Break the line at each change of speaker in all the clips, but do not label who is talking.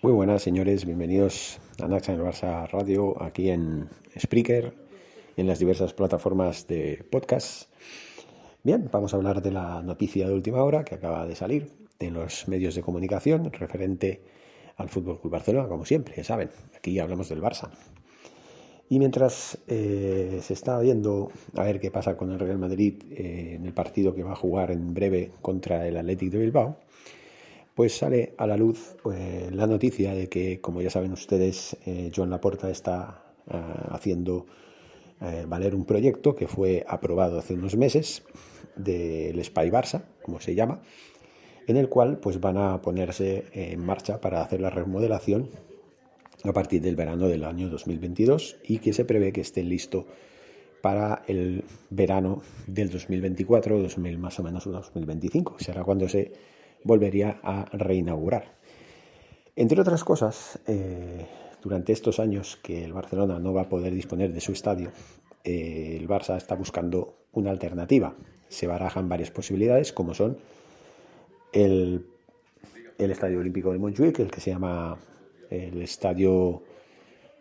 Muy buenas, señores. Bienvenidos a Naxa en el Barça Radio, aquí en Spreaker, en las diversas plataformas de podcast. Bien, vamos a hablar de la noticia de última hora que acaba de salir en los medios de comunicación referente al Fútbol Club Barcelona, como siempre, ya saben. Aquí hablamos del Barça. Y mientras eh, se está viendo a ver qué pasa con el Real Madrid eh, en el partido que va a jugar en breve contra el Athletic de Bilbao, pues sale a la luz eh, la noticia de que, como ya saben ustedes, eh, Joan Laporta está eh, haciendo valer un proyecto que fue aprobado hace unos meses del Spy Barça, como se llama, en el cual pues van a ponerse en marcha para hacer la remodelación a partir del verano del año 2022 y que se prevé que esté listo para el verano del 2024 2000 más o menos 2025 será cuando se volvería a reinaugurar. Entre otras cosas, eh, durante estos años que el Barcelona no va a poder disponer de su estadio, eh, el Barça está buscando una alternativa. Se barajan varias posibilidades, como son el, el Estadio Olímpico de Montjuic, el que se llama el Estadio...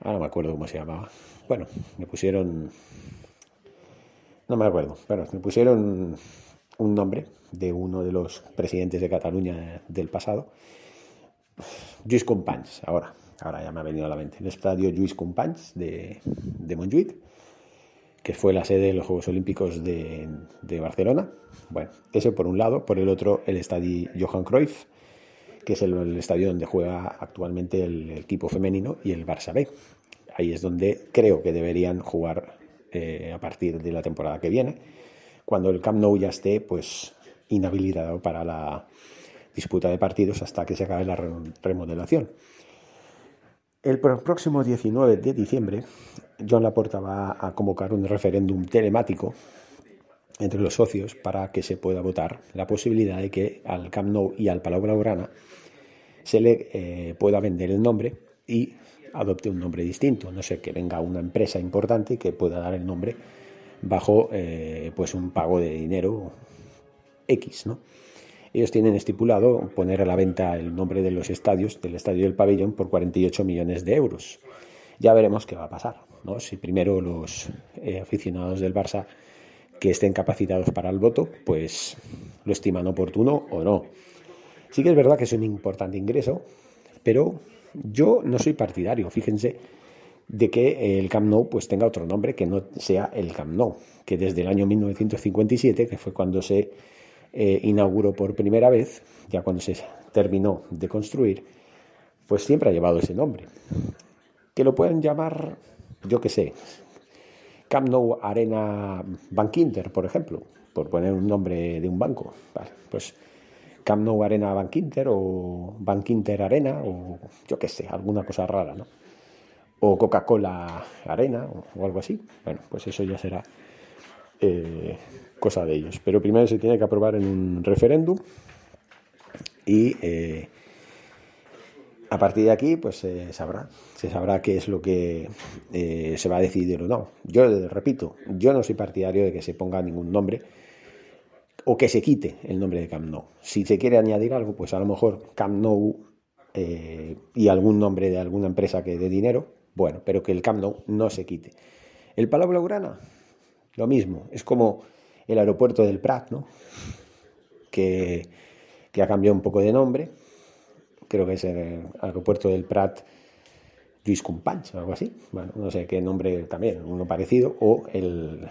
Ah, no me acuerdo cómo se llamaba. Bueno, me pusieron... No me acuerdo. Bueno, me pusieron un nombre de uno de los presidentes de Cataluña del pasado, Lluís Companys, ahora, ahora ya me ha venido a la mente, el estadio Lluís Companys de, de que fue la sede de los Juegos Olímpicos de, Barcelona. Bueno, ese por un lado, por el otro el estadio Johan Cruyff, que es el, estadio donde juega actualmente el, el, equipo femenino y el Barça B. Ahí es donde creo que deberían jugar eh, a partir de la temporada que viene, cuando el Camp Nou ya esté pues inhabilitado para la disputa de partidos hasta que se acabe la remodelación. El próximo 19 de diciembre, John Laporta va a convocar un referéndum telemático entre los socios para que se pueda votar la posibilidad de que al Camp Nou y al Palau Blaugrana se le eh, pueda vender el nombre y adopte un nombre distinto. No sé, que venga una empresa importante que pueda dar el nombre bajo eh, pues un pago de dinero X, ¿no? Ellos tienen estipulado poner a la venta el nombre de los estadios, del estadio del pabellón, por 48 millones de euros. Ya veremos qué va a pasar, ¿no? Si primero los eh, aficionados del Barça que estén capacitados para el voto, pues lo estiman oportuno o no. Sí que es verdad que es un importante ingreso, pero yo no soy partidario, fíjense, de que el Camp Nou pues tenga otro nombre que no sea el Camp Nou, que desde el año 1957, que fue cuando se eh, inauguró por primera vez, ya cuando se terminó de construir, pues siempre ha llevado ese nombre. Que lo pueden llamar, yo qué sé, Camp Nou Arena Bank Inter, por ejemplo, por poner un nombre de un banco. Pues Camp Nou Arena Bank Inter o Bank Inter Arena o yo qué sé, alguna cosa rara, ¿no? O Coca-Cola Arena o, algo así. Bueno, pues eso ya será eh, cosa de ellos. Pero primero se tiene que aprobar en un referéndum y eh, a partir de aquí pues se sabrá, se sabrá qué es lo que eh, se va a decidir o no. Yo repito, yo no soy partidario de que se ponga ningún nombre o que se quite el nombre de Camp. Si se quiere añadir algo, pues a lo mejor Camp y algún nombre de alguna empresa que dé dinero, bueno, pero que el Camp no se quite. El Palau Blaugrana, lo mismo, es como el aeropuerto del Prat, ¿no? Que, que ha cambiado un poco de nombre. Creo que es el aeropuerto del Prat Luis Companys o algo así. Bueno, no sé qué nombre también, uno parecido. O el,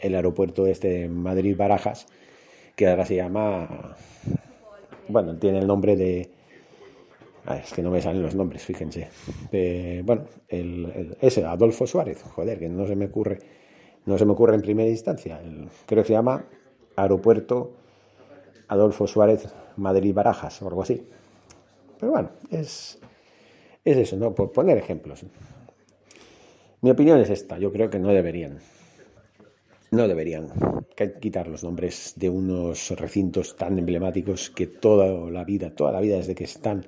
el aeropuerto este de Madrid-Barajas, que ahora se llama. Bueno, tiene el nombre de. Ah, es que no me salen los nombres, fíjense. bueno, el, ese, Adolfo Suárez, joder, que no se me ocurre, no se me ocurre en primera instancia. creo que se llama Aeropuerto Adolfo Suárez Madrid-Barajas o algo así. Pero bueno, es, es eso, ¿no? Por poner ejemplos. Mi opinión es esta, yo creo que no deberían. No deberían quitar los nombres de unos recintos tan emblemáticos que toda la vida, toda la vida desde que están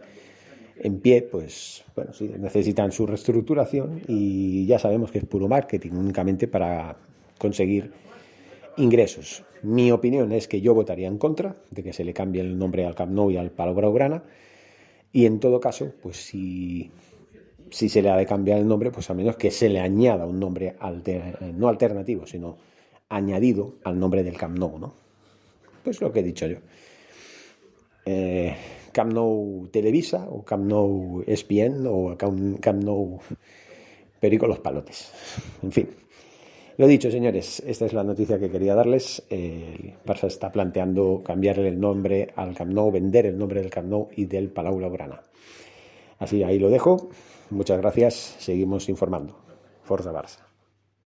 en pie, pues bueno, sí, necesitan su reestructuración y ya sabemos que es puro marketing únicamente para conseguir ingresos. Mi opinión es que yo votaría en contra de que se le cambie el nombre al Camp Nou y al Palau Graugrana y en todo caso, pues si, se le ha de cambiar el nombre, pues al menos que se le añada un nombre no alternativo, sino añadido al nombre del Camp Nou, ¿no? Pues lo que he dicho yo. Eh, Camp Nou Televisa o Camp Nou ESPN o Camp, Camp Nou Perico los Palotes. En fin. Lo dicho, señores, esta es la noticia que quería darles. El Barça está planteando cambiarle el nombre al Camp Nou, vender el nombre del Camp Nou y del Palau Blaugrana. Así, ahí lo dejo. Muchas gracias. Seguimos informando. Forza Barça.